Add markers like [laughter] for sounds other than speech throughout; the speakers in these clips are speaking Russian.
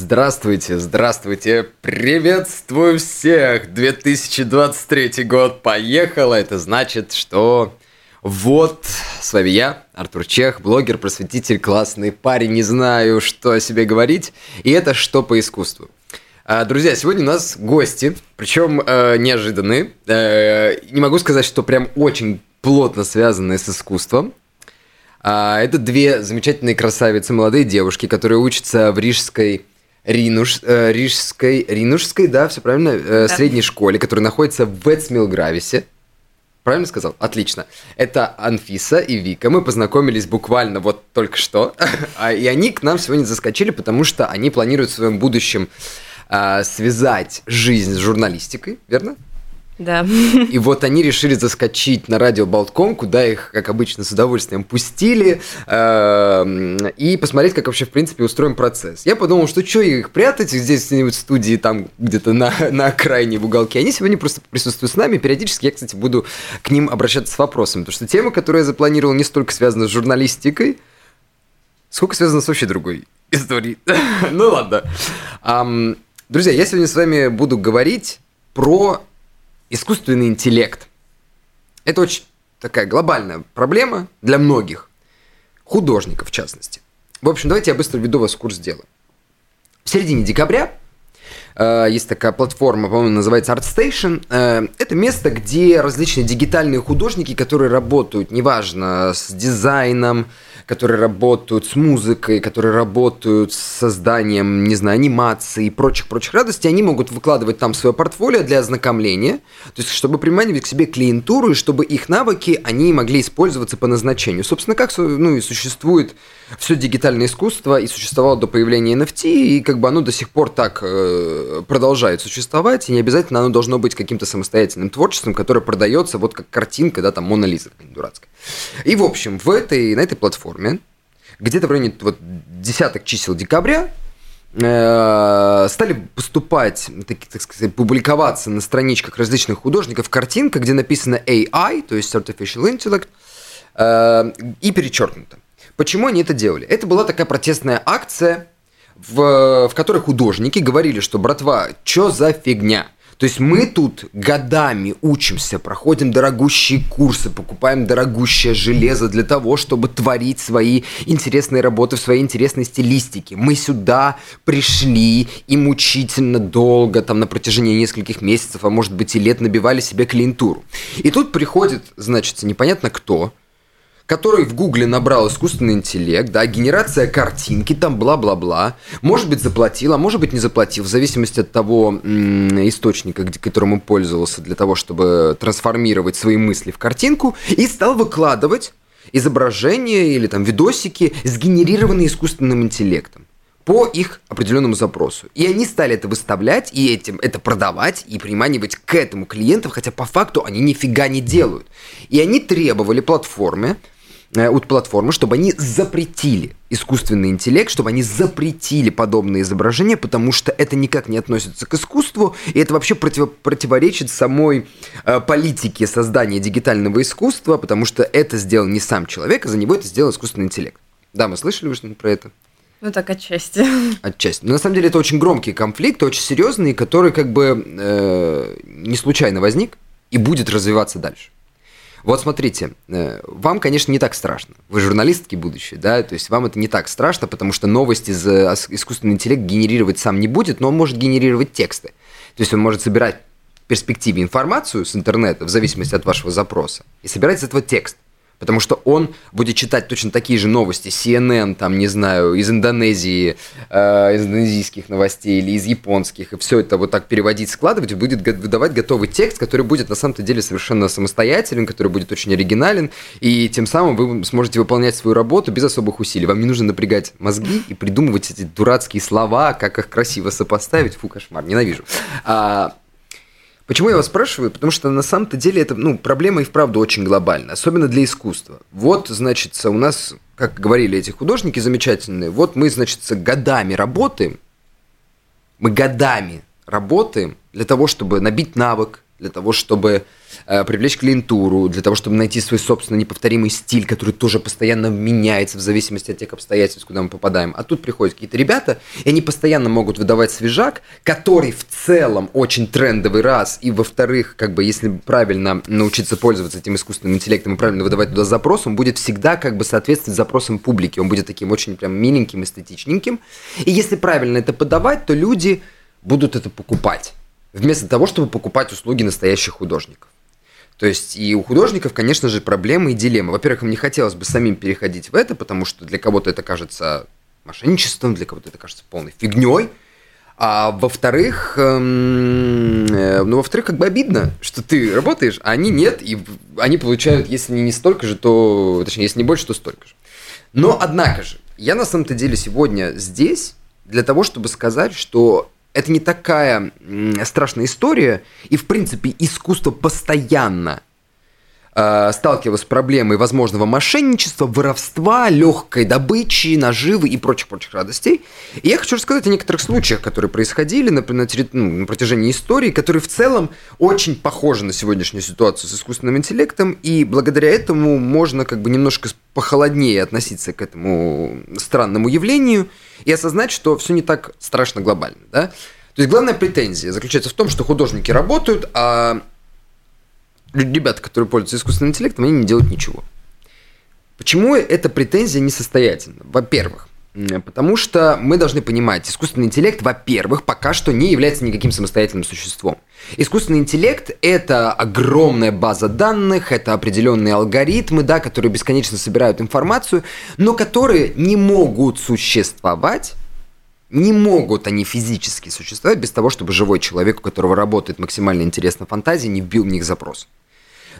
Здравствуйте, здравствуйте, приветствую всех! 2023 год поехал, это значит, что вот, с вами я, Артур Чех, блогер, просветитель, классный парень, не знаю, что о себе говорить, и это «Что по искусству». А, друзья, сегодня у нас гости, причем э, неожиданные. Э, не могу сказать, что прям очень плотно связанные с искусством. А, это две замечательные красавицы, молодые девушки, которые учатся в Рижской Ринуш, э, Рижской, Ринушской, да, все правильно, э, да. средней школе, которая находится в Вецмилгрависе. Правильно сказал? Отлично. Это Анфиса и Вика. Мы познакомились буквально вот только что. [laughs] А, и они к нам сегодня заскочили, потому что они планируют в своем будущем э, связать жизнь с журналистикой, верно? Да. И вот они решили заскочить на радио Болтком, куда их, как обычно, с удовольствием пустили, э, и посмотреть, как вообще, в принципе, устроен процесс. Я подумал, что что их прятать здесь где-нибудь в студии, там где-то на, на окраине в уголке. Они сегодня просто присутствуют с нами. Периодически я, кстати, буду к ним обращаться с вопросами, потому что тема, которую я запланировал, не столько связана с журналистикой, сколько связана с вообще другой историей. [laughs] ну ладно. Друзья, я сегодня с вами буду говорить про искусственный интеллект. Это очень такая глобальная проблема для многих, художников в частности. В общем, давайте я быстро введу вас в курс дела. В середине декабря есть такая платформа, по-моему, называется ArtStation. Э, это место, где различные дигитальные художники, которые работают, неважно, с дизайном, которые работают с музыкой, которые работают с созданием, не знаю, анимации и прочих-прочих радостей, они могут выкладывать там свое портфолио для ознакомления, то есть чтобы приманивать к себе клиентуру, и чтобы их навыки, они могли использоваться по назначению. Собственно, как ну, и существует все дигитальное искусство и существовало до появления NFT, и как бы оно до сих пор так э, продолжает существовать, и не обязательно оно должно быть каким-то самостоятельным творчеством, которое продается вот как картинка, да, там Мона Лиза дурацкая. И, в общем, в этой, на этой платформе, где-то в районе вот, десяток чисел декабря, э, стали поступать, так, так сказать, публиковаться на страничках различных художников картинка, где написано AI, то есть Artificial Intellect, э, и перечеркнуто. Почему они это делали? Это была такая протестная акция, в, в которой художники говорили, что, братва, что за фигня? То есть мы тут годами учимся, проходим дорогущие курсы, покупаем дорогущее железо для того, чтобы творить свои интересные работы в своей интересной стилистике. Мы сюда пришли и мучительно долго, там на протяжении нескольких месяцев, а может быть и лет набивали себе клиентуру. И тут приходит, значит, непонятно кто, который в Гугле набрал искусственный интеллект, да, генерация картинки, там бла-бла-бла, может быть заплатил, а может быть не заплатил, в зависимости от того источника, где, которым он пользовался для того, чтобы трансформировать свои мысли в картинку, и стал выкладывать изображения или там видосики, сгенерированные искусственным интеллектом по их определенному запросу. И они стали это выставлять, и этим это продавать, и приманивать к этому клиентов, хотя по факту они нифига не делают. И они требовали платформе, от платформы, чтобы они запретили искусственный интеллект, чтобы они запретили подобные изображения, потому что это никак не относится к искусству, и это вообще против, противоречит самой э, политике создания дигитального искусства, потому что это сделал не сам человек, а за него это сделал искусственный интеллект. Да, мы слышали что-нибудь про это? Ну так отчасти. Отчасти. Но на самом деле это очень громкий конфликт, очень серьезный, который как бы э, не случайно возник и будет развиваться дальше. Вот смотрите, э, вам, конечно, не так страшно. Вы журналистки будущее, да, то есть вам это не так страшно, потому что новости за искусственный интеллект генерировать сам не будет, но он может генерировать тексты. То есть он может собирать в перспективе информацию с интернета в зависимости от вашего запроса и собирать из этого текст. Потому что он будет читать точно такие же новости CNN, там, не знаю, из Индонезии, э, из индонезийских новостей или из японских, и все это вот так переводить, складывать, будет выдавать готовый текст, который будет на самом-то деле совершенно самостоятелен, который будет очень оригинален, и тем самым вы сможете выполнять свою работу без особых усилий. Вам не нужно напрягать мозги и придумывать эти дурацкие слова, как их красиво сопоставить. Фу, кошмар, ненавижу. А, Почему я вас спрашиваю? Потому что на самом-то деле это, ну, проблема и вправду очень глобальная, особенно для искусства. Вот, значит, у нас, как говорили эти художники замечательные, вот мы, значит, годами работаем, мы годами работаем для того, чтобы набить навык, для того, чтобы э, привлечь клиентуру, для того, чтобы найти свой собственный неповторимый стиль, который тоже постоянно меняется в зависимости от тех обстоятельств, куда мы попадаем. А тут приходят какие-то ребята, и они постоянно могут выдавать свежак, который в целом очень трендовый раз, и во-вторых, как бы если правильно научиться пользоваться этим искусственным интеллектом и правильно выдавать туда запрос, он будет всегда как бы соответствовать запросам публики, он будет таким очень прям миленьким, эстетичненьким. И если правильно это подавать, то люди будут это покупать вместо того, чтобы покупать услуги настоящих художников. То есть и у художников, конечно же, проблемы и дилеммы. Во-первых, им не хотелось бы самим переходить в это, потому что для кого-то это кажется мошенничеством, для кого-то это кажется полной фигней. А во-вторых, эм, э, ну, во-вторых, как бы обидно, что ты работаешь, а они нет, и они получают, если не столько же, то, точнее, если не больше, то столько же. Но, однако же, я на самом-то деле сегодня здесь для того, чтобы сказать, что это не такая страшная история, и, в принципе, искусство постоянно э, сталкивалось с проблемой возможного мошенничества, воровства, легкой добычи, наживы и прочих-прочих радостей. И я хочу рассказать о некоторых случаях, которые происходили на, на, ну, на протяжении истории, которые в целом очень похожи на сегодняшнюю ситуацию с искусственным интеллектом, и благодаря этому можно как бы немножко похолоднее относиться к этому странному явлению и осознать, что все не так страшно глобально. Да? То есть главная претензия заключается в том, что художники работают, а ребята, которые пользуются искусственным интеллектом, они не делают ничего. Почему эта претензия несостоятельна? Во-первых, Потому что мы должны понимать, искусственный интеллект, во-первых, пока что не является никаким самостоятельным существом. Искусственный интеллект – это огромная база данных, это определенные алгоритмы, да, которые бесконечно собирают информацию, но которые не могут существовать не могут они физически существовать без того, чтобы живой человек, у которого работает максимально интересно фантазия, не вбил в них запрос.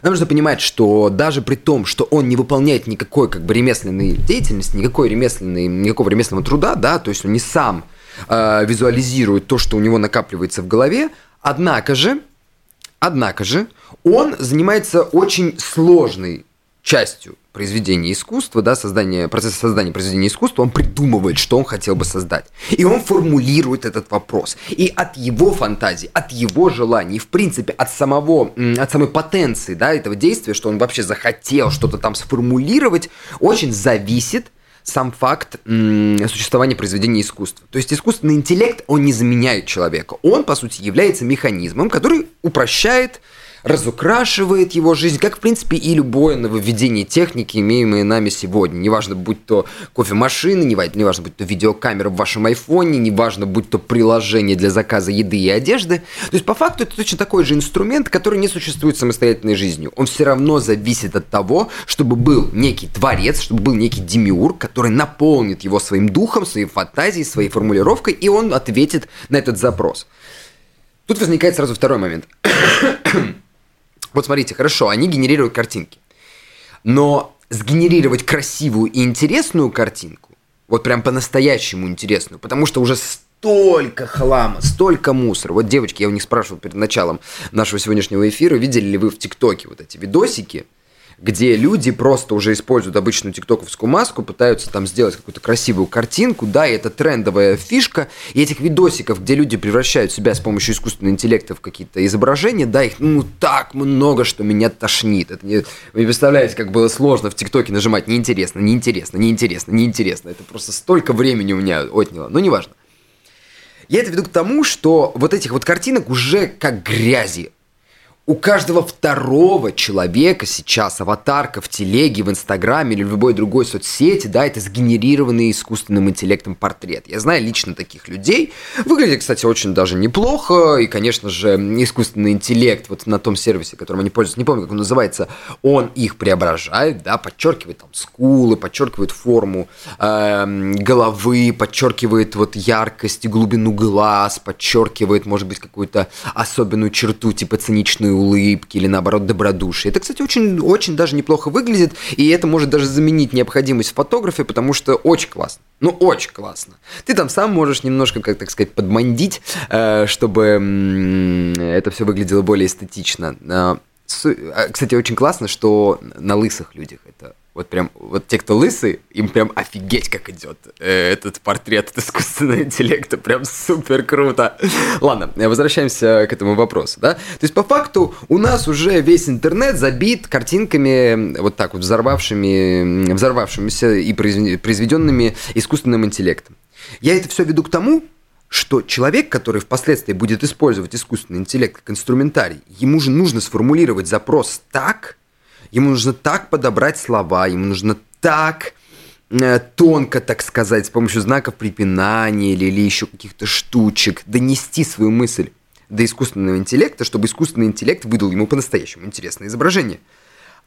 Нам нужно понимать, что даже при том, что он не выполняет никакой как бы ремесленной деятельности, никакой ремесленной, никакого ремесленного труда, да, то есть он не сам э, визуализирует то, что у него накапливается в голове, однако же, однако же, он занимается очень сложной частью произведения искусства, да, создания, процесса создания произведения искусства, он придумывает, что он хотел бы создать. И он формулирует этот вопрос. И от его фантазии, от его желаний, в принципе, от самого, от самой потенции, да, этого действия, что он вообще захотел что-то там сформулировать, очень зависит сам факт существования произведения искусства. То есть искусственный интеллект, он не заменяет человека. Он, по сути, является механизмом, который упрощает разукрашивает его жизнь, как, в принципе, и любое нововведение техники, имеемое нами сегодня. Неважно, будь то кофемашины, неважно, будь то видеокамера в вашем айфоне, неважно, будь то приложение для заказа еды и одежды. То есть, по факту, это точно такой же инструмент, который не существует самостоятельной жизнью. Он все равно зависит от того, чтобы был некий творец, чтобы был некий демиург, который наполнит его своим духом, своей фантазией, своей формулировкой, и он ответит на этот запрос. Тут возникает сразу второй момент. Вот смотрите, хорошо, они генерируют картинки. Но сгенерировать красивую и интересную картинку, вот прям по-настоящему интересную, потому что уже столько хлама, столько мусора. Вот, девочки, я у них спрашивал перед началом нашего сегодняшнего эфира, видели ли вы в ТикТоке вот эти видосики, где люди просто уже используют обычную тиктоковскую маску, пытаются там сделать какую-то красивую картинку, да, и это трендовая фишка, и этих видосиков, где люди превращают себя с помощью искусственного интеллекта в какие-то изображения, да, их ну так много, что меня тошнит. Это не... Вы представляете, как было сложно в ТикТоке нажимать неинтересно, неинтересно, неинтересно, неинтересно. Это просто столько времени у меня отняло. Но неважно. Я это веду к тому, что вот этих вот картинок уже как грязи у каждого второго человека сейчас аватарка в телеге, в инстаграме или в любой другой соцсети, да, это сгенерированный искусственным интеллектом портрет. Я знаю лично таких людей. Выглядит, кстати, очень даже неплохо. И, конечно же, искусственный интеллект вот на том сервисе, которым они пользуются, не помню, как он называется, он их преображает, да, подчеркивает там скулы, подчеркивает форму э, головы, подчеркивает вот яркость и глубину глаз, подчеркивает, может быть, какую-то особенную черту, типа циничную улыбки или наоборот добродушие. Это, кстати, очень, очень даже неплохо выглядит, и это может даже заменить необходимость фотографии, потому что очень классно. Ну, очень классно. Ты там сам можешь немножко, как так сказать, подмандить, э, чтобы это все выглядело более эстетично. А, кстати, очень классно, что на лысых людях это Вот прям, вот те, кто лысый, им прям офигеть, как идет э, этот портрет от искусственного [laughs] интеллекта. Прям супер круто. Ладно, возвращаемся к этому вопросу, да? То есть, по факту, у нас уже весь интернет забит картинками вот так вот взорвавшими, взорвавшимися и произведенными искусственным интеллектом. Я это все веду к тому, что человек, который впоследствии будет использовать искусственный интеллект как инструментарий, ему же нужно сформулировать запрос так, ему нужно так подобрать слова, ему нужно так э, тонко, так сказать, с помощью знаков препинания или, или еще каких-то штучек донести свою мысль до искусственного интеллекта, чтобы искусственный интеллект выдал ему по-настоящему интересное изображение –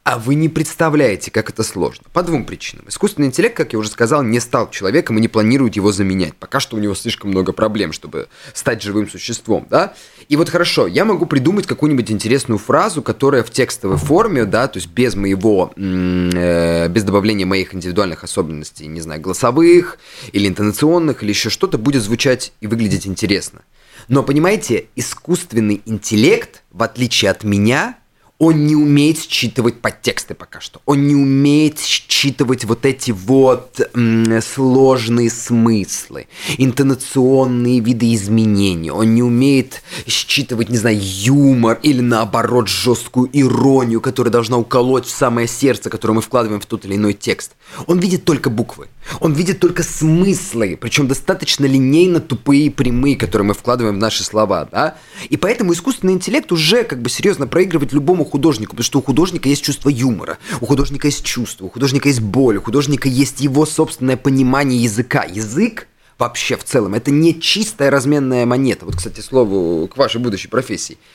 а вы не представляете, как это сложно. По двум причинам. Искусственный интеллект, как я уже сказал, не стал человеком и не планирует его заменять. Пока что у него слишком много проблем, чтобы стать живым существом, да? И вот хорошо, я могу придумать какую-нибудь интересную фразу, которая в текстовой форме, да, то есть без моего, э, без добавления моих индивидуальных особенностей, не знаю, голосовых или интонационных, или еще что-то, будет звучать и выглядеть интересно. Но понимаете, искусственный интеллект, в отличие от меня, он не умеет считывать подтексты пока что. Он не умеет считывать вот эти вот м, сложные смыслы, интонационные видоизменения. Он не умеет считывать, не знаю, юмор или наоборот жесткую иронию, которая должна уколоть в самое сердце, которое мы вкладываем в тот или иной текст. Он видит только буквы. Он видит только смыслы, причем достаточно линейно тупые и прямые, которые мы вкладываем в наши слова, да? И поэтому искусственный интеллект уже как бы серьезно проигрывает любому художнику, потому что у художника есть чувство юмора, у художника есть чувство, у художника есть боль, у художника есть его собственное понимание языка. Язык вообще в целом это не чистая разменная монета. Вот, кстати, слову к вашей будущей профессии –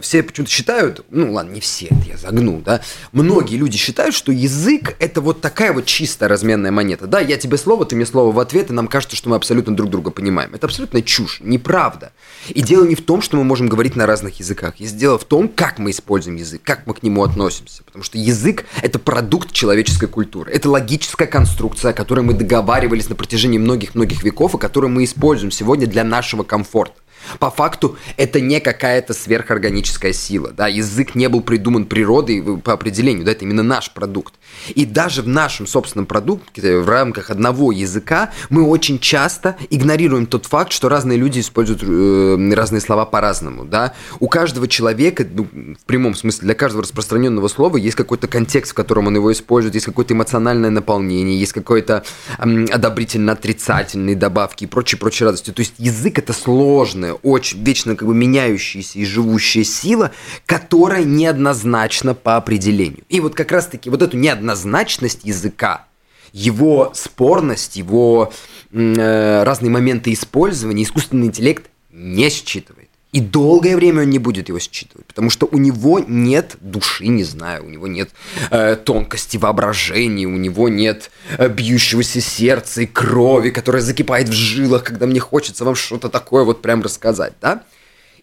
все почему-то считают, ну ладно, не все, это я загнул, да, многие люди считают, что язык это вот такая вот чистая разменная монета. Да, я тебе слово, ты мне слово в ответ, и нам кажется, что мы абсолютно друг друга понимаем. Это абсолютно чушь, неправда. И дело не в том, что мы можем говорить на разных языках. Есть дело в том, как мы используем язык, как мы к нему относимся. Потому что язык – это продукт человеческой культуры. Это логическая конструкция, о которой мы договаривались на протяжении многих-многих веков, и которую мы используем сегодня для нашего комфорта. По факту это не какая-то сверхорганическая сила, да, язык не был придуман природой по определению, да, это именно наш продукт. И даже в нашем собственном продукте, в рамках одного языка, мы очень часто игнорируем тот факт, что разные люди используют э, разные слова по-разному, да. У каждого человека, ну, в прямом смысле, для каждого распространенного слова есть какой-то контекст, в котором он его использует, есть какое-то эмоциональное наполнение, есть какое-то э, одобрительно-отрицательные добавки и прочие-прочие радости. То есть язык это сложное, очень вечно как бы меняющаяся и живущая сила, которая неоднозначна по определению. И вот как раз-таки вот эту неоднозначность языка, его спорность, его э, разные моменты использования искусственный интеллект не считывает. И долгое время он не будет его считывать, потому что у него нет души, не знаю, у него нет э, тонкости воображения, у него нет э, бьющегося сердца и крови, которая закипает в жилах, когда мне хочется вам что-то такое вот прям рассказать, да?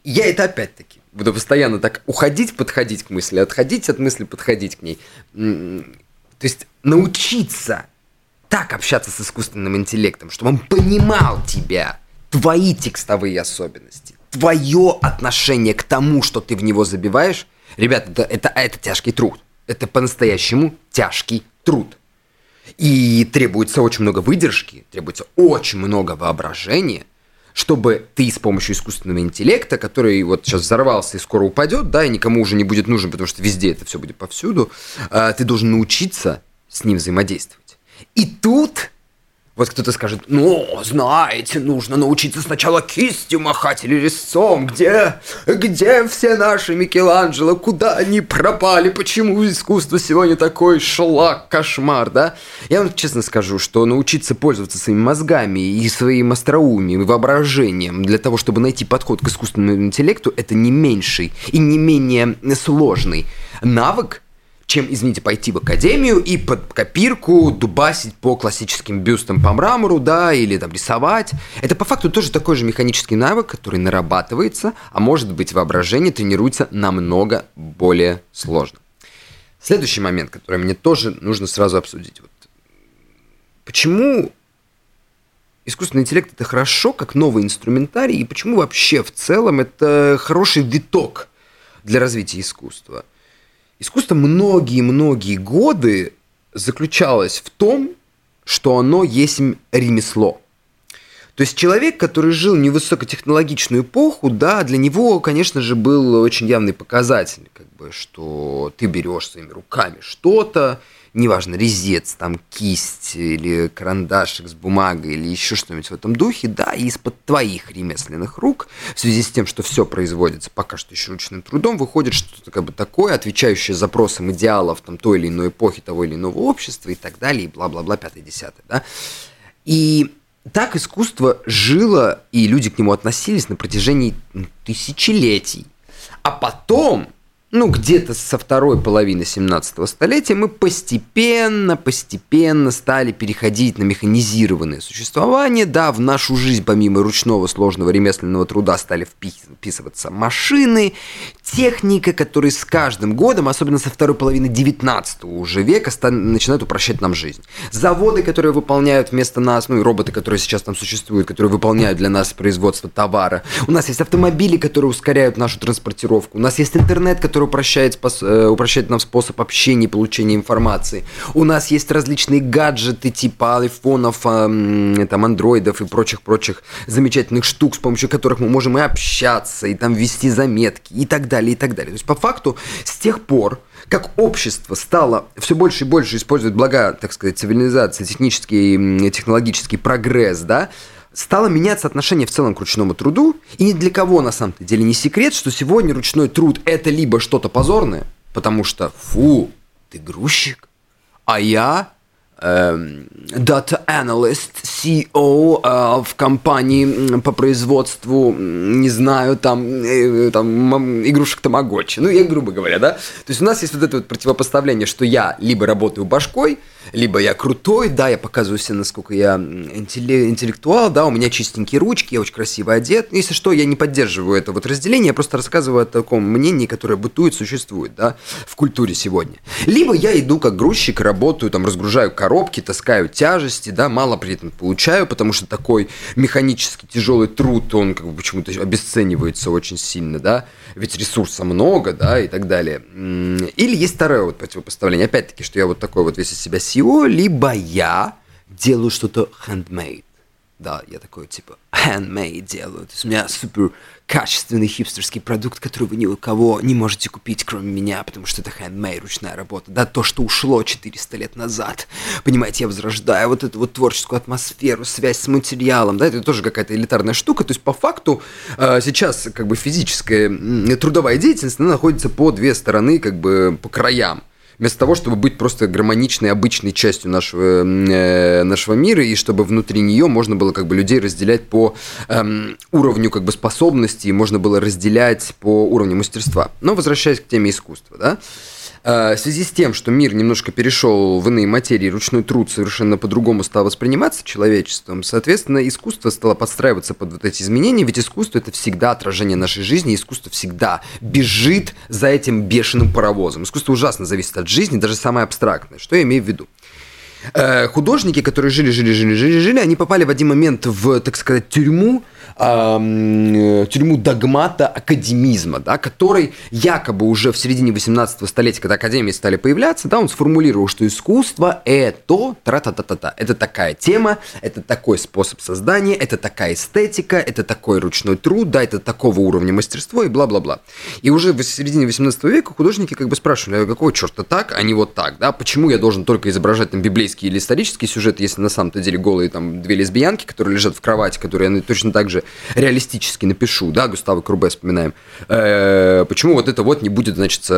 И я это опять-таки буду постоянно так уходить, подходить к мысли, отходить от мысли, подходить к ней. То есть научиться так общаться с искусственным интеллектом, чтобы он понимал тебя, твои текстовые особенности, твое отношение к тому, что ты в него забиваешь, ребята, это, это, это тяжкий труд. Это по-настоящему тяжкий труд. И требуется очень много выдержки, требуется очень много воображения, чтобы ты с помощью искусственного интеллекта, который вот сейчас взорвался и скоро упадет, да, и никому уже не будет нужен, потому что везде это все будет повсюду, а, ты должен научиться с ним взаимодействовать. И тут вот кто-то скажет, ну, знаете, нужно научиться сначала кистью махать или резцом. Где, где все наши Микеланджело? Куда они пропали? Почему искусство сегодня такой шлак, кошмар, да? Я вам честно скажу, что научиться пользоваться своими мозгами и своим остроумием и воображением для того, чтобы найти подход к искусственному интеллекту, это не меньший и не менее сложный навык, чем, извините, пойти в академию и под копирку дубасить по классическим бюстам по мрамору, да, или там рисовать. Это по факту тоже такой же механический навык, который нарабатывается, а может быть воображение тренируется намного более сложно. Следующий момент, который мне тоже нужно сразу обсудить. Вот. Почему искусственный интеллект это хорошо, как новый инструментарий, и почему вообще в целом это хороший виток для развития искусства? Искусство многие-многие годы заключалась в том, что оно есть ремесло. То есть человек, который жил в невысокотехнологичную эпоху, да, для него, конечно же, был очень явный показатель, как бы, что ты берешь своими руками что-то, неважно, резец, там, кисть или карандашик с бумагой или еще что-нибудь в этом духе, да, и из-под твоих ремесленных рук, в связи с тем, что все производится пока что еще ручным трудом, выходит что-то как бы такое, отвечающее запросам идеалов там, той или иной эпохи, того или иного общества и так далее, и бла-бла-бла, пятое-десятое, да. И так искусство жило, и люди к нему относились на протяжении тысячелетий. А потом ну, где-то со второй половины 17 столетия мы постепенно, постепенно стали переходить на механизированное существование. Да, в нашу жизнь помимо ручного сложного ремесленного труда стали вписываться машины, техника, которые с каждым годом, особенно со второй половины 19 уже века, начинают упрощать нам жизнь. Заводы, которые выполняют вместо нас, ну и роботы, которые сейчас там существуют, которые выполняют для нас производство товара. У нас есть автомобили, которые ускоряют нашу транспортировку. У нас есть интернет, который упрощает, э, упрощает нам способ общения и получения информации. У нас есть различные гаджеты типа айфонов, там, андроидов и прочих-прочих замечательных штук, с помощью которых мы можем и общаться, и там вести заметки, и так далее, и так далее. То есть, по факту, с тех пор, как общество стало все больше и больше использовать блага, так сказать, цивилизации, технический технологический прогресс, да, стало меняться отношение в целом к ручному труду, и ни для кого на самом-то деле не секрет, что сегодня ручной труд это либо что-то позорное, потому что фу, ты грузчик, а я data analyst, CEO э, в компании по производству, не знаю, там, э, там игрушек Тамагочи. Ну, я грубо говоря, да? То есть у нас есть вот это вот противопоставление, что я либо работаю башкой, либо я крутой, да, я показываю себе, насколько я интеллектуал, да, у меня чистенькие ручки, я очень красиво одет. Если что, я не поддерживаю это вот разделение, я просто рассказываю о таком мнении, которое бытует, существует, да, в культуре сегодня. Либо я иду как грузчик, работаю, там, разгружаю коробки, таскаю тяжести, да, мало при этом получаю, потому что такой механически тяжелый труд, он как бы почему-то обесценивается очень сильно, да, ведь ресурса много, да, и так далее. Или есть второе вот противопоставление, опять-таки, что я вот такой вот весь из себя всего, либо я делаю что-то handmade. Да, я такой типа handmade делаю. То есть у меня супер качественный хипстерский продукт, который вы ни у кого не можете купить, кроме меня, потому что это handmade, ручная работа. Да, то, что ушло 400 лет назад. Понимаете, я возрождаю вот эту вот творческую атмосферу, связь с материалом, да, это тоже какая-то элитарная штука. То есть, по факту, э, сейчас как бы физическая трудовая деятельность, она находится по две стороны, как бы по краям вместо того, чтобы быть просто гармоничной, обычной частью нашего, э, нашего мира, и чтобы внутри нее можно было как бы людей разделять по эм, уровню как бы способностей, можно было разделять по уровню мастерства. Но возвращаясь к теме искусства, да, Э, в связи с тем, что мир немножко перешел в иные материи, ручной труд совершенно по-другому стал восприниматься человечеством, соответственно, искусство стало подстраиваться под вот эти изменения, ведь искусство это всегда отражение нашей жизни, искусство всегда бежит за этим бешеным паровозом. Искусство ужасно зависит от жизни, даже самое абстрактное. Что я имею в виду? Э, художники, которые жили, жили, жили, жили, жили, они попали в один момент в, так сказать, тюрьму, э, тюрьму догмата академизма, да, который якобы уже в середине 18 столетия, когда академии стали появляться, да, он сформулировал, что искусство это тра-та-та-та-та. Это такая тема, это такой способ создания, это такая эстетика, это такой ручной труд, да, это такого уровня мастерства и бла-бла-бла. И уже в середине 18 века художники как бы спрашивали, а какого черта так, а не вот так, да, почему я должен только изображать там библейский или исторический сюжет, если на самом-то деле голые там две лесбиянки, которые лежат в кровати, которые я точно так же реалистически напишу, да, Густава Крубе вспоминаем, э, почему вот это вот не будет, значит,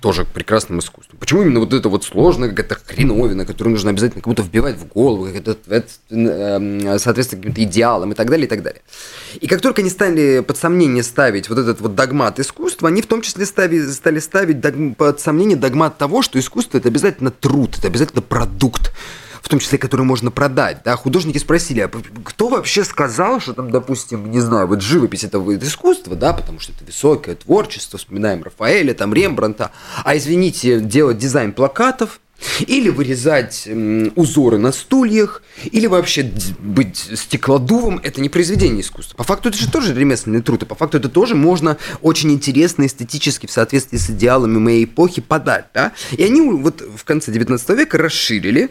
тоже прекрасным искусством? Почему именно вот это вот сложная какая-то хреновина, которую нужно обязательно кому-то вбивать в голову, как это, это э, соответственно каким-то идеалам и так далее, и так далее. И как только они стали под сомнение ставить вот этот вот догмат искусства, они в том числе ставили, стали ставить дог, под сомнение догмат того, что искусство это обязательно труд, это обязательно продукт в том числе, которые можно продать, да, художники спросили, а кто вообще сказал, что там, допустим, не знаю, вот живопись это вид искусства, да, потому что это высокое творчество, вспоминаем Рафаэля, там, Рембранта, а извините, делать дизайн плакатов, Или вырезать узоры на стульях, или вообще быть стеклодувом – это не произведение искусства. По факту это же тоже ремесленный труд, и по факту это тоже можно очень интересно, эстетически, в соответствии с идеалами моей эпохи подать. Да? И они вот в конце 19 века расширили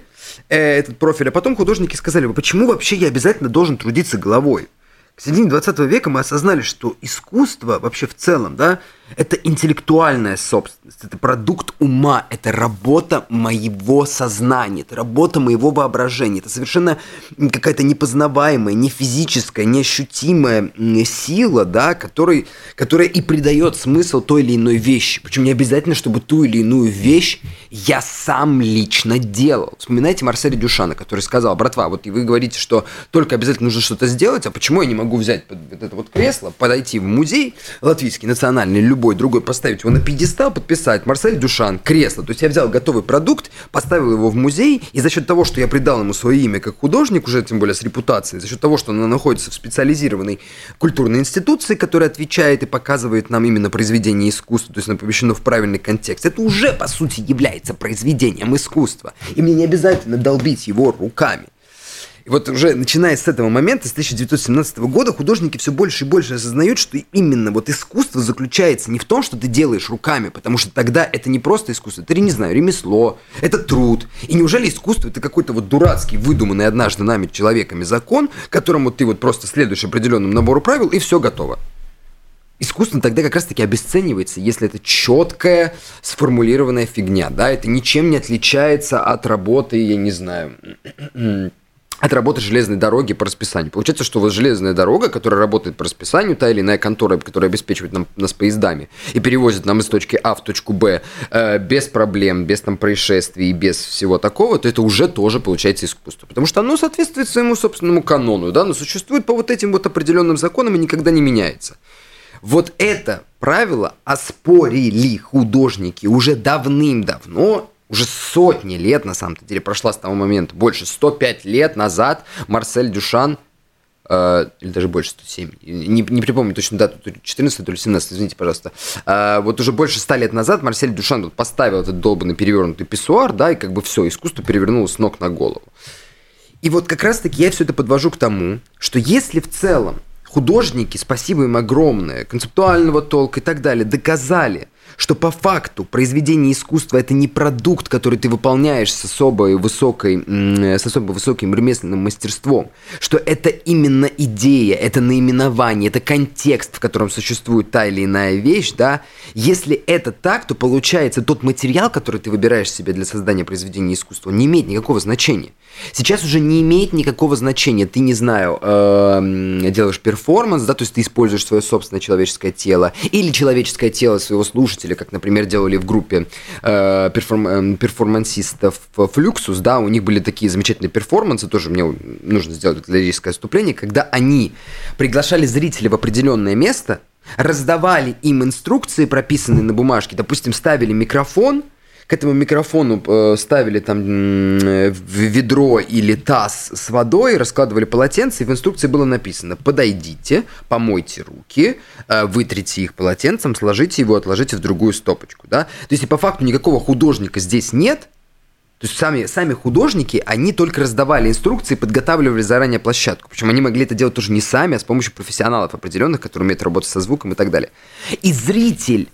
э, этот профиль, а потом художники сказали, почему вообще я обязательно должен трудиться головой? К середине 20 века мы осознали, что искусство вообще в целом, да, это интеллектуальная собственность, это продукт ума, это работа моего сознания, это работа моего воображения, это совершенно какая-то непознаваемая, не физическая, неощутимая сила, да, который, которая и придает смысл той или иной вещи. Причем не обязательно, чтобы ту или иную вещь я сам лично делал. Вспоминайте Марселя Дюшана, который сказал, братва, вот вы говорите, что только обязательно нужно что-то сделать, а почему я не могу взять вот это вот кресло, подойти в музей латвийский, национальный, любой другой, поставить его на пьедестал, подписать Марсель Дюшан, кресло. То есть я взял готовый продукт, поставил его в музей, и за счет того, что я придал ему свое имя как художник, уже тем более с репутацией, за счет того, что оно находится в специализированной культурной институции, которая отвечает и показывает нам именно произведение искусства, то есть оно помещено в правильный контекст, это уже, по сути, является произведением искусства. И мне не обязательно долбить его руками. И вот уже начиная с этого момента, с 1917 года, художники все больше и больше осознают, что именно вот искусство заключается не в том, что ты делаешь руками, потому что тогда это не просто искусство, это, не знаю, ремесло, это труд. И неужели искусство это какой-то вот дурацкий, выдуманный однажды нами человеками закон, которому ты вот просто следуешь определенному набору правил, и все готово. Искусство тогда как раз-таки обесценивается, если это четкая, сформулированная фигня, да, это ничем не отличается от работы, я не знаю, от работы железной дороги по расписанию. Получается, что вот железная дорога, которая работает по расписанию, та или иная контора, которая обеспечивает нам, нас поездами и перевозит нам из точки А в точку Б э, без проблем, без там происшествий, без всего такого, то это уже тоже получается искусство. Потому что оно соответствует своему собственному канону, да, но существует по вот этим вот определенным законам и никогда не меняется. Вот это правило оспорили художники уже давным-давно уже сотни лет, на самом-то деле, прошла с того момента, больше 105 лет назад Марсель Дюшан, э, или даже больше 107, не, не припомню точно дату, то ли 14, то ли 17, извините, пожалуйста, э, вот уже больше 100 лет назад Марсель Дюшан вот поставил этот долбанный перевернутый писсуар, да, и как бы все, искусство перевернулось с ног на голову. И вот как раз-таки я все это подвожу к тому, что если в целом художники, спасибо им огромное, концептуального толка и так далее, доказали, что по факту произведение искусства это не продукт, который ты выполняешь с особой высокой, с особо высоким ремесленным мастерством, что это именно идея, это наименование, это контекст, в котором существует та или иная вещь, да, если это так, то получается тот материал, который ты выбираешь себе для создания произведения искусства, не имеет никакого значения. Сейчас уже не имеет никакого значения. Ты, не знаю, э, делаешь перформанс, да, то есть ты используешь свое собственное человеческое тело или человеческое тело своего слушателя, как, например, делали в группе э, э, перформансистов Fluxus, да, у них были такие замечательные перформансы, тоже мне нужно сделать лирическое отступление, когда они приглашали зрителей в определенное место, раздавали им инструкции, прописанные на бумажке, допустим, ставили микрофон – к этому микрофону э, ставили там э, ведро или таз с водой, раскладывали полотенце, и в инструкции было написано «Подойдите, помойте руки, э, вытрите их полотенцем, сложите его, отложите в другую стопочку». Да? То есть, и по факту никакого художника здесь нет, то есть сами, сами художники, они только раздавали инструкции, подготавливали заранее площадку. Причем они могли это делать тоже не сами, а с помощью профессионалов определенных, которые умеют работать со звуком и так далее. И зритель,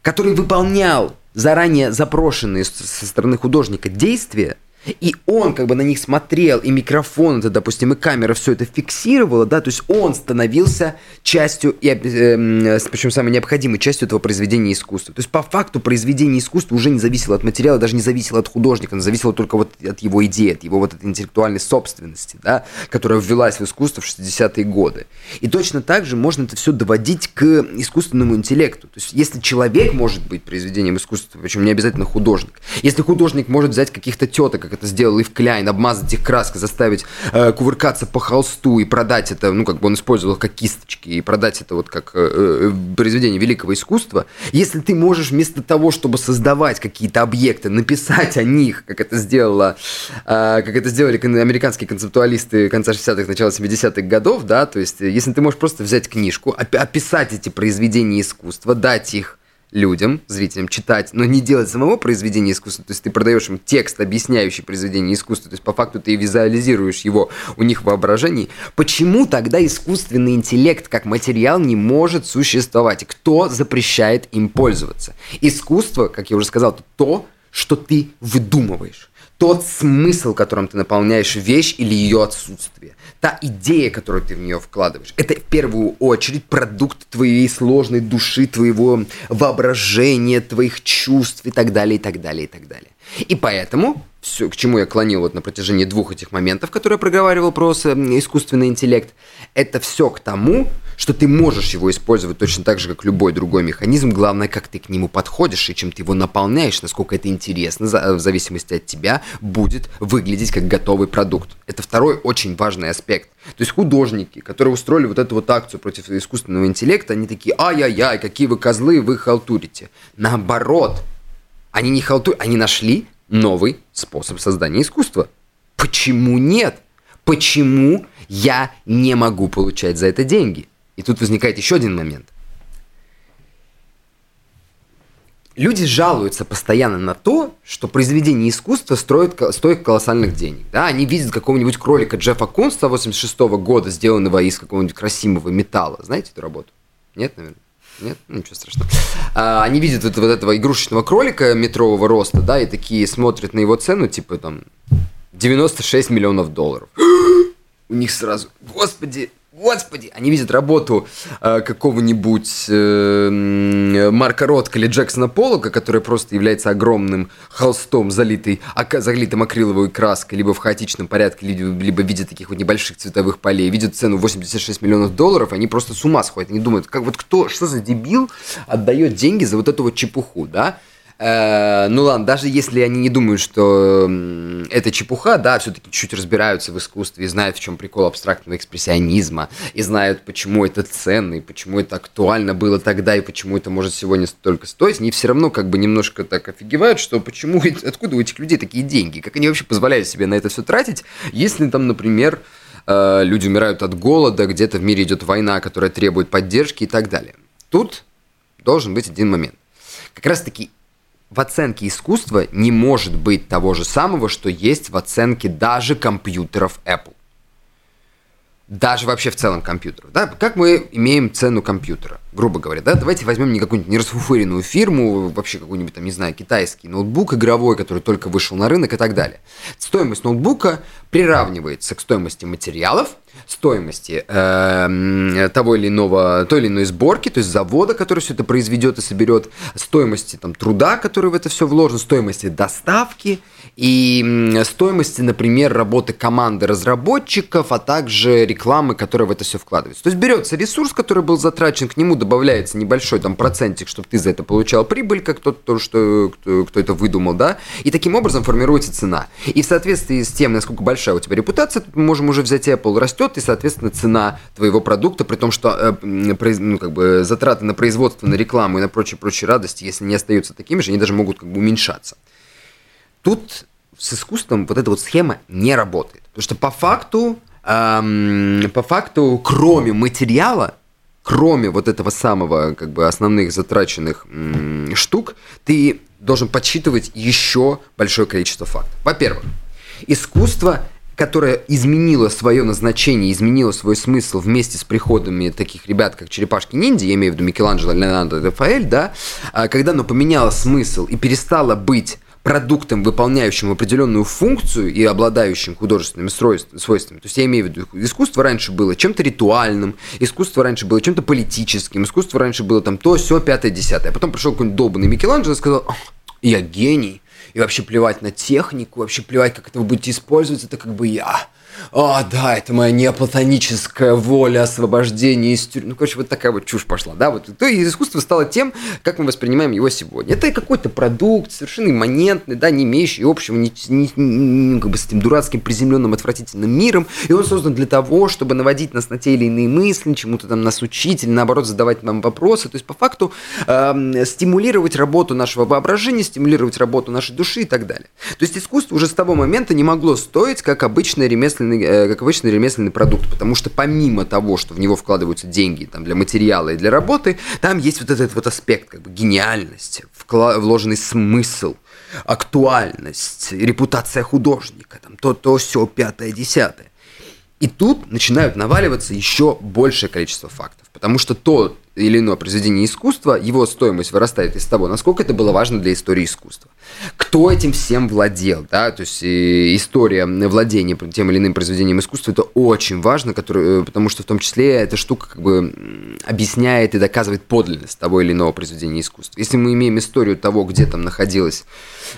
который выполнял заранее запрошенные со стороны художника действия, и он как бы на них смотрел, и микрофон, это, допустим, и камера все это фиксировала, да, то есть он становился частью, и, э, причем самой необходимой частью этого произведения искусства. То есть по факту произведение искусства уже не зависело от материала, даже не зависело от художника, оно зависело только вот от его идеи, от его вот этой интеллектуальной собственности, да, которая ввелась в искусство в 60-е годы. И точно так же можно это все доводить к искусственному интеллекту. То есть если человек может быть произведением искусства, причем не обязательно художник, если художник может взять каких-то теток, как это сделал Ив Кляйн, обмазать их краской, заставить э, кувыркаться по холсту и продать это, ну, как бы он использовал как кисточки, и продать это вот как э, э, произведение великого искусства, если ты можешь вместо того, чтобы создавать какие-то объекты, написать о них, как это сделала, э, как это сделали американские концептуалисты конца 60-х, начала 70-х годов, да, то есть если ты можешь просто взять книжку, описать эти произведения искусства, дать их людям, зрителям читать, но не делать самого произведения искусства. То есть ты продаешь им текст, объясняющий произведение искусства. То есть по факту ты визуализируешь его у них в воображении. Почему тогда искусственный интеллект как материал не может существовать? Кто запрещает им пользоваться? Искусство, как я уже сказал, то, что ты выдумываешь тот смысл, которым ты наполняешь вещь или ее отсутствие, та идея, которую ты в нее вкладываешь, это в первую очередь продукт твоей сложной души, твоего воображения, твоих чувств и так далее, и так далее, и так далее. И поэтому, все, к чему я клонил вот на протяжении двух этих моментов, которые я проговаривал про искусственный интеллект, это все к тому, что ты можешь его использовать точно так же, как любой другой механизм. Главное, как ты к нему подходишь и чем ты его наполняешь, насколько это интересно, в зависимости от тебя, будет выглядеть как готовый продукт. Это второй очень важный аспект. То есть художники, которые устроили вот эту вот акцию против искусственного интеллекта, они такие, ай-яй-яй, какие вы козлы, вы халтурите. Наоборот, они не халтурят, они нашли новый способ создания искусства. Почему нет? Почему я не могу получать за это деньги? И тут возникает еще один момент. Люди жалуются постоянно на то, что произведение искусства строит, стоит колоссальных денег. Да? Они видят какого-нибудь кролика Джеффа Кунста 86 -го года, сделанного из какого-нибудь красивого металла. Знаете эту работу? Нет, наверное? Нет? Ничего страшного. А, они видят вот, вот этого игрушечного кролика метрового роста, да, и такие смотрят на его цену, типа там 96 миллионов долларов. [gasps] У них сразу, господи, Господи, они видят работу э, какого-нибудь э, Марка Ротка или Джексона Поллока, который просто является огромным холстом, залитый, ака, залитым акриловой краской, либо в хаотичном порядке, либо, либо в виде таких вот небольших цветовых полей, видят цену 86 миллионов долларов, они просто с ума сходят. Они думают, как вот кто, что за дебил отдает деньги за вот эту вот чепуху, да? Э, ну ладно, даже если они не думают, что это чепуха, да, все-таки чуть разбираются в искусстве и знают, в чем прикол абстрактного экспрессионизма, и знают, почему это ценно, и почему это актуально было тогда, и почему это может сегодня столько стоить, они все равно как бы немножко так офигевают, что почему, откуда у этих людей такие деньги, как они вообще позволяют себе на это все тратить, если там, например, э, люди умирают от голода, где-то в мире идет война, которая требует поддержки и так далее. Тут должен быть один момент. Как раз таки в оценке искусства не может быть того же самого, что есть в оценке даже компьютеров Apple. Даже вообще в целом компьютеров. Да? Как мы имеем цену компьютера, грубо говоря. Да? Давайте возьмем не какую-нибудь нерасфуфыренную фирму, вообще какой-нибудь там, не знаю, китайский ноутбук игровой, который только вышел на рынок и так далее. Стоимость ноутбука приравнивается к стоимости материалов, стоимости э, того или иного, той или иной сборки, то есть завода, который все это произведет и соберет, стоимости там, труда, который в это все вложен, стоимости доставки и стоимости, например, работы команды разработчиков, а также рекламы, которая в это все вкладывается. То есть берется ресурс, который был затрачен, к нему добавляется небольшой там процентик, чтобы ты за это получал прибыль, как тот, то, что, кто, кто это выдумал, да, и таким образом формируется цена. И в соответствии с тем, насколько большая у тебя репутация, мы можем уже взять Apple, растет, и, соответственно, цена твоего продукта, при том, что э, ну, как бы затраты на производство, на рекламу и на прочие-прочие радости, если не остаются такими же, они даже могут как бы уменьшаться. Тут с искусством вот эта вот схема не работает. Потому что по факту, эм, по факту, кроме материала, кроме вот этого самого, как бы, основных затраченных м, штук, ты должен подсчитывать еще большое количество фактов. Во-первых, искусство которое изменило свое назначение, изменило свой смысл вместе с приходами таких ребят, как Черепашки-ниндзя, я имею в виду Микеланджело, Леонардо, Рафаэль, да, а, когда оно поменяло смысл и перестало быть продуктом, выполняющим определенную функцию и обладающим художественными свойствами. То есть я имею в виду, искусство раньше было чем-то ритуальным, искусство раньше было чем-то политическим, искусство раньше было там то, все, пятое, десятое. А потом пришел какой-нибудь долбанный Микеланджело и сказал, я гений, и вообще плевать на технику, вообще плевать, как это вы будете использовать, это как бы я. О, да, это моя неоплатоническая воля освобождения из тюрьмы. Ну, короче, вот такая вот чушь пошла, да, вот. То есть искусство стало тем, как мы воспринимаем его сегодня. Это какой-то продукт, совершенно имманентный, да, не имеющий общего ни, ни, ни, как бы с этим дурацким, приземленным, отвратительным миром, и он создан для того, чтобы наводить нас на те или иные мысли, чему-то там нас учить, или наоборот задавать нам вопросы, то есть по факту э, стимулировать работу нашего воображения, стимулировать работу нашей души и так далее. То есть искусство уже с того момента не могло стоить, как обычное ремесло ремесленный, э, как обычно, ремесленный продукт, потому что помимо того, что в него вкладываются деньги там, для материала и для работы, там есть вот этот вот аспект, как бы гениальность, вложенный смысл, актуальность, репутация художника, там то, то, все, пятое, десятое. И тут начинают наваливаться еще большее количество фактов, потому что то или иное произведение искусства, его стоимость вырастает из того, насколько это было важно для истории искусства. Кто этим всем владел, да, то есть э, история владения тем или иным произведением искусства, это очень важно, который, э, потому что в том числе эта штука как бы объясняет и доказывает подлинность того или иного произведения искусства. Если мы имеем историю того, где там находилось,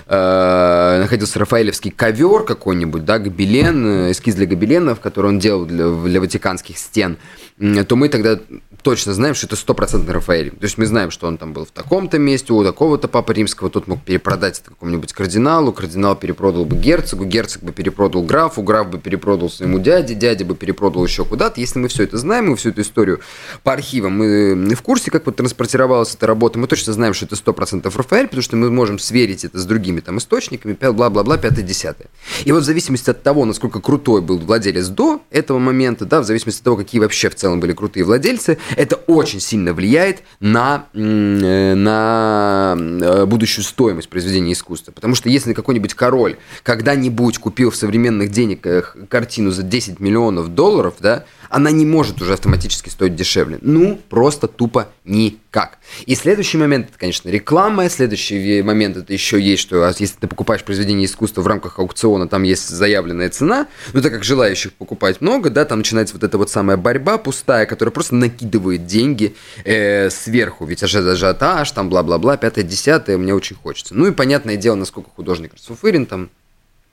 э, находился Рафаэлевский ковер какой-нибудь, да, гобелен, э, эскиз для гобеленов, который он делал для, для ватиканских стен, то мы тогда точно знаем, что это стопроцентный Рафаэль. То есть мы знаем, что он там был в таком-то месте, у такого-то папы римского, тот мог перепродать это какому-нибудь кардиналу, кардинал перепродал бы герцогу, герцог бы перепродал графу, граф бы перепродал своему дяде, дядя бы перепродал еще куда-то. Если мы все это знаем, мы всю эту историю по архивам, мы в курсе, как вот транспортировалась эта работа, мы точно знаем, что это 100% Рафаэль, потому что мы можем сверить это с другими там источниками, бла-бла-бла, пятое-десятое. И вот в зависимости от того, насколько крутой был владелец до этого момента, да, в зависимости от того, какие вообще в целом были крутые владельцы, это очень сильно влияет на, э, на э, будущую стоимость произведения искусства. Потому что если какой-нибудь король когда-нибудь купил в современных денег картину за 10 миллионов долларов, да, она не может уже автоматически стоить дешевле. Ну, просто тупо никак. И следующий момент, это, конечно, реклама. Следующий момент, это еще есть, что а если ты покупаешь произведение искусства в рамках аукциона, там есть заявленная цена, но так как желающих покупать много, да, там начинается вот эта вот самая борьба пустая, которая просто накидывает деньги э, сверху. Ведь ажиотаж, там бла-бла-бла, пятое, десятое, мне очень хочется. Ну и понятное дело, насколько художник Расфуфырин там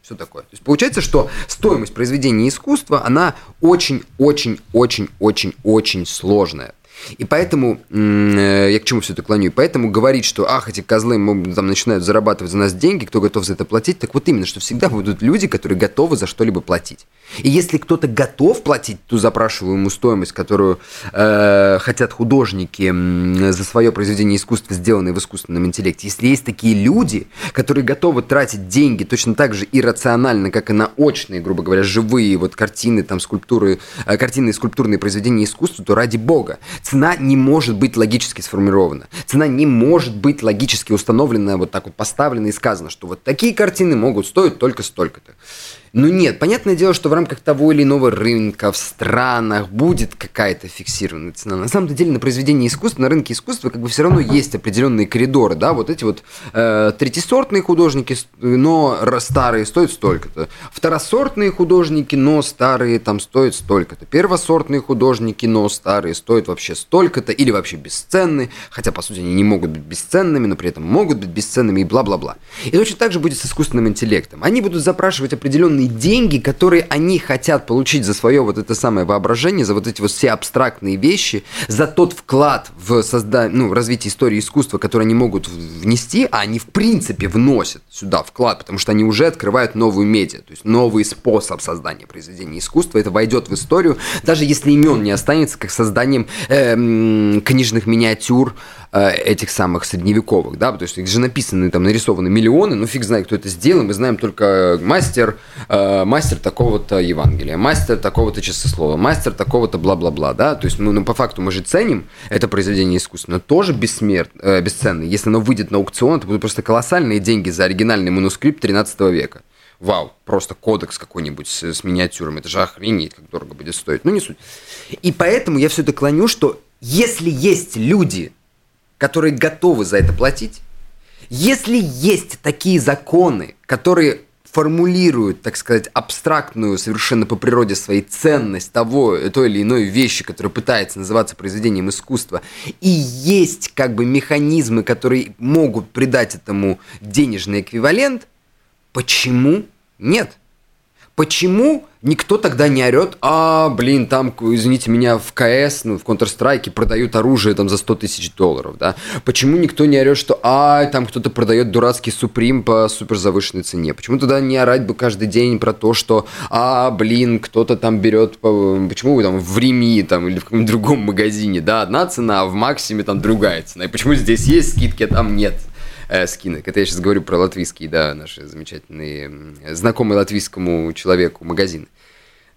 все такое. То есть получается, что стоимость произведения искусства, она очень-очень-очень-очень-очень сложная. И поэтому, э, я к чему все это клоню, и поэтому говорить, что, ах, эти козлы там начинают зарабатывать за нас деньги, кто готов за это платить, так вот именно, что всегда будут люди, которые готовы за что-либо платить. И если кто-то готов платить ту запрашиваемую стоимость, которую э, хотят художники за свое произведение искусства, сделанное в искусственном интеллекте, если есть такие люди, которые готовы тратить деньги точно так же иррационально, как и на очные, грубо говоря, живые вот картины, там, скульптуры, э, картины и скульптурные произведения искусства, то ради бога, цена не может быть логически сформирована. Цена не может быть логически установлена, вот так вот поставлена и сказано, что вот такие картины могут стоить только столько-то. Ну нет, понятное дело, что в рамках того или иного рынка в странах будет какая-то фиксированная цена. На самом деле на произведение искусства, на рынке искусства как бы все равно есть определенные коридоры, да, вот эти вот э, третисортные художники, но старые стоят столько-то. Второсортные художники, но старые там стоят столько-то. Первосортные художники, но старые стоят вообще столько-то или вообще бесценны, хотя по сути они не могут быть бесценными, но при этом могут быть бесценными и бла-бла-бла. И точно так же будет с искусственным интеллектом. Они будут запрашивать определенные определенные деньги, которые они хотят получить за свое вот это самое воображение, за вот эти вот все абстрактные вещи, за тот вклад в создание, ну, в развитие истории искусства, который они могут внести, а они в принципе вносят сюда вклад, потому что они уже открывают новую медиа, то есть новый способ создания произведения искусства, это войдет в историю, даже если имен не останется, как созданием э, книжных миниатюр, Э, этих самых средневековых, да, то есть их же написаны, там нарисованы миллионы, ну фиг знает, кто это сделал, мы знаем только мастер, э, мастер такого-то Евангелия, мастер такого-то часослова, мастер такого-то бла-бла-бла, да, то есть ну, ну, по факту мы же ценим это произведение искусства, но тоже бессмерт, э, бесценно, если оно выйдет на аукцион, это будут просто колоссальные деньги за оригинальный манускрипт 13 века. Вау, просто кодекс какой-нибудь с, с миниатюрами, это же охренеть, как дорого будет стоить, ну не суть. И поэтому я все это клоню, что если есть люди, которые готовы за это платить, если есть такие законы, которые формулируют, так сказать, абстрактную совершенно по природе своей ценность того, той или иной вещи, которая пытается называться произведением искусства, и есть как бы механизмы, которые могут придать этому денежный эквивалент, почему нет? Почему никто тогда не орет, а, блин, там, извините меня, в КС, ну, в Counter-Strike продают оружие там за 100 тысяч долларов, да? Почему никто не орет, что, а, там кто-то продает дурацкий Суприм по супер завышенной цене? Почему тогда не орать бы каждый день про то, что, а, блин, кто-то там берет, почему вы там в Рими там или в каком-нибудь другом магазине, да, одна цена, а в Максиме там другая цена? И почему здесь есть скидки, а там нет? Э, скинок. Это я сейчас говорю про латвийские, да, наши замечательные, знакомые латвийскому человеку магазины.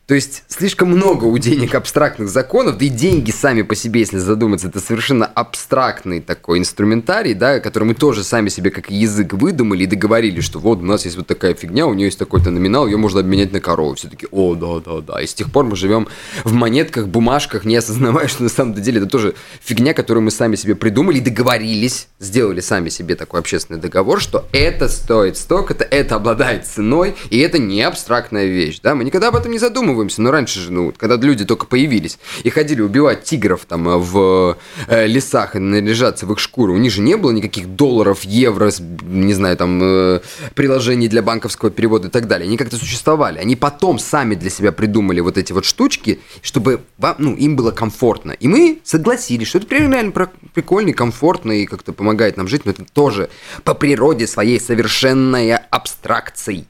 То есть слишком много у денег абстрактных законов, да и деньги сами по себе, если задуматься, это совершенно абстрактный такой инструментарий, да, который мы тоже сами себе как язык выдумали и договорились, что вот у нас есть вот такая фигня, у нее есть такой-то номинал, ее можно обменять на корову. Все таки о, да, да, да. И с тех пор мы живем в монетках, бумажках, не осознавая, [laughs] что на самом деле это тоже фигня, которую мы сами себе придумали и договорились, сделали сами себе такой общественный договор, что это стоит столько-то, это обладает ценой, и это не абстрактная вещь, да, мы никогда об этом не задумываемся задумываемся, но раньше же, ну, когда люди только появились и ходили убивать тигров там э, в э, лесах и наряжаться в их шкуру, у них же не было никаких долларов, евро, не знаю, там, э, приложений для банковского перевода и так далее. Они как-то существовали. Они потом сами для себя придумали вот эти вот штучки, чтобы вам, ну, им было комфортно. И мы согласились, что это реально прикольно и комфортно, и как-то помогает нам жить, но это тоже по природе своей совершенная абстракция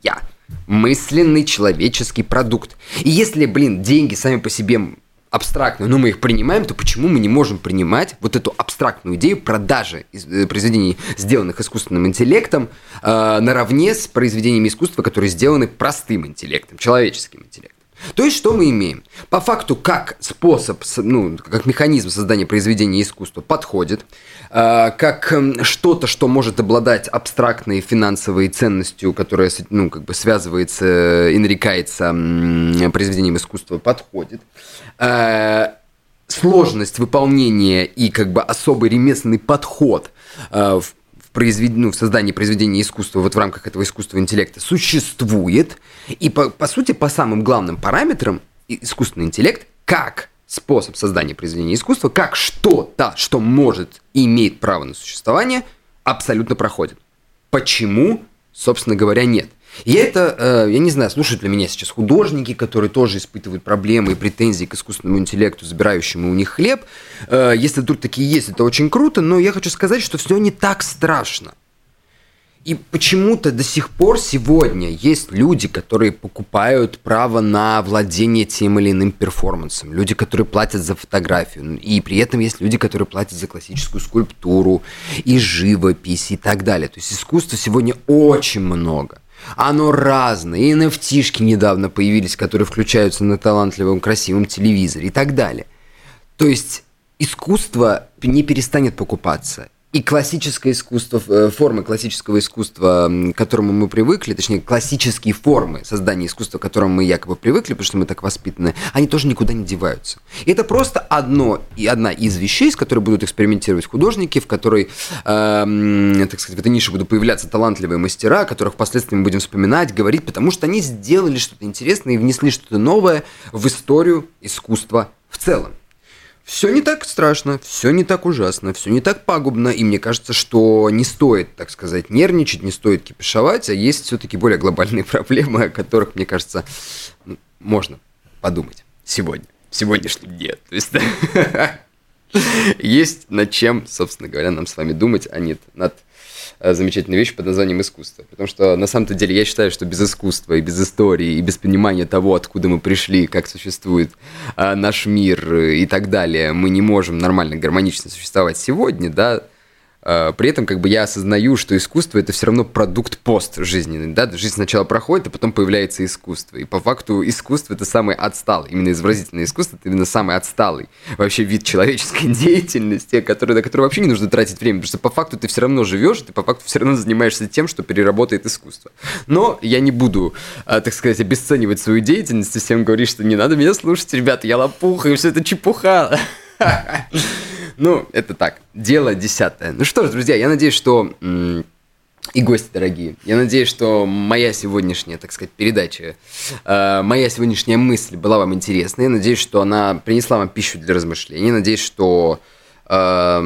мысленный человеческий продукт. И если, блин, деньги сами по себе абстрактные, но мы их принимаем, то почему мы не можем принимать вот эту абстрактную идею продажи э, произведений, сделанных искусственным интеллектом, э, наравне с произведениями искусства, которые сделаны простым интеллектом, человеческим интеллектом? То есть, что мы имеем? По факту, как способ, ну, как механизм создания произведения искусства подходит, э, как эм, что-то, что может обладать абстрактной финансовой ценностью, которая, ну, как бы связывается и нарекается произведением искусства, подходит. Э, сложность выполнения и как бы особый ремесленный подход э, в произвед... ну, в создании произведения искусства вот в рамках этого искусства интеллекта существует. И по, по сути, по самым главным параметрам искусственный интеллект как способ создания произведения искусства, как что-то, что может и имеет право на существование, абсолютно проходит. Почему, собственно говоря, нет? И это, э, я не знаю, слушают ли меня сейчас художники, которые тоже испытывают проблемы и претензии к искусственному интеллекту, забирающему у них хлеб. Э, если вдруг такие есть, это очень круто, но я хочу сказать, что все не так страшно. И почему-то до сих пор сегодня есть люди, которые покупают право на владение тем или иным перформансом. Люди, которые платят за фотографию. И при этом есть люди, которые платят за классическую скульптуру и живопись и так далее. То есть искусства сегодня очень много. Оно разное. И nft недавно появились, которые включаются на талантливом, красивом телевизоре и так далее. То есть искусство не перестанет покупаться. И классическое искусство, э, формы классического искусства, к которому мы привыкли, точнее, классические формы создания искусства, к которым мы якобы привыкли, потому что мы так воспитаны, они тоже никуда не деваются. И это просто одно, и одна из вещей, с которой будут экспериментировать художники, в которой, э, так сказать, в этой нише будут появляться талантливые мастера, которых впоследствии мы будем вспоминать, говорить, потому что они сделали что-то интересное и внесли что-то новое в историю искусства в целом все не так страшно, все не так ужасно, все не так пагубно, и мне кажется, что не стоит, так сказать, нервничать, не стоит кипишовать, а есть все-таки более глобальные [laughs] проблемы, о которых, мне кажется, можно подумать сегодня, в сегодняшнем дне. То есть [laughs] есть над чем, собственно говоря, нам с вами думать, а не над Э, замечательную вещь под названием искусство. Потому что на самом-то деле я считаю, что без искусства и без истории, и без понимания того, откуда мы пришли, как существует э, наш мир и так далее, мы не можем нормально, гармонично существовать сегодня, да, при этом как бы я осознаю, что искусство это все равно продукт пост жизненный, да, жизнь сначала проходит, а потом появляется искусство. И по факту искусство это самый отсталый, именно изобразительное искусство это именно самый отсталый вообще вид человеческой [laughs] деятельности, который, на который вообще не нужно тратить время, потому что по факту ты все равно живешь, ты по факту все равно занимаешься тем, что переработает искусство. Но я не буду, а, так сказать, обесценивать свою деятельность и всем говорить, что не надо меня слушать, ребята, я лопуха, и все это чепуха. [laughs] Ну, это так, дело десятое. Ну что ж, друзья, я надеюсь, что и гости дорогие. Я надеюсь, что моя сегодняшняя, так сказать, передача, э, моя сегодняшняя мысль была вам интересна. Я надеюсь, что она принесла вам пищу для размышлений. Я надеюсь, что э,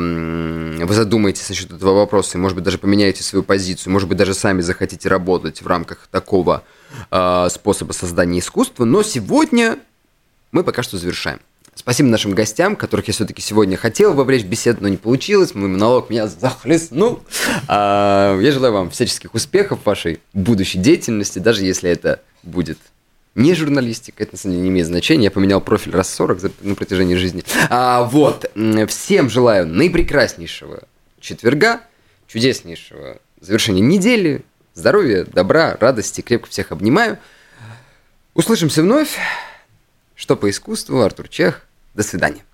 вы задумаетесь насчет этого вопроса и, может быть, даже поменяете свою позицию, может быть, даже сами захотите работать в рамках такого э, способа создания искусства. Но сегодня мы пока что завершаем. Спасибо нашим гостям, которых я все-таки сегодня хотел вовлечь в беседу, но не получилось. Мой монолог меня захлестнул. А, я желаю вам всяческих успехов в вашей будущей деятельности, даже если это будет не журналистика, это на самом деле не имеет значения. Я поменял профиль раз 40 за, на протяжении жизни. А, вот. Всем желаю наипрекраснейшего четверга, чудеснейшего завершения недели, здоровья, добра, радости. Крепко всех обнимаю. Услышимся вновь. Что по искусству, Артур Чех. До свидания.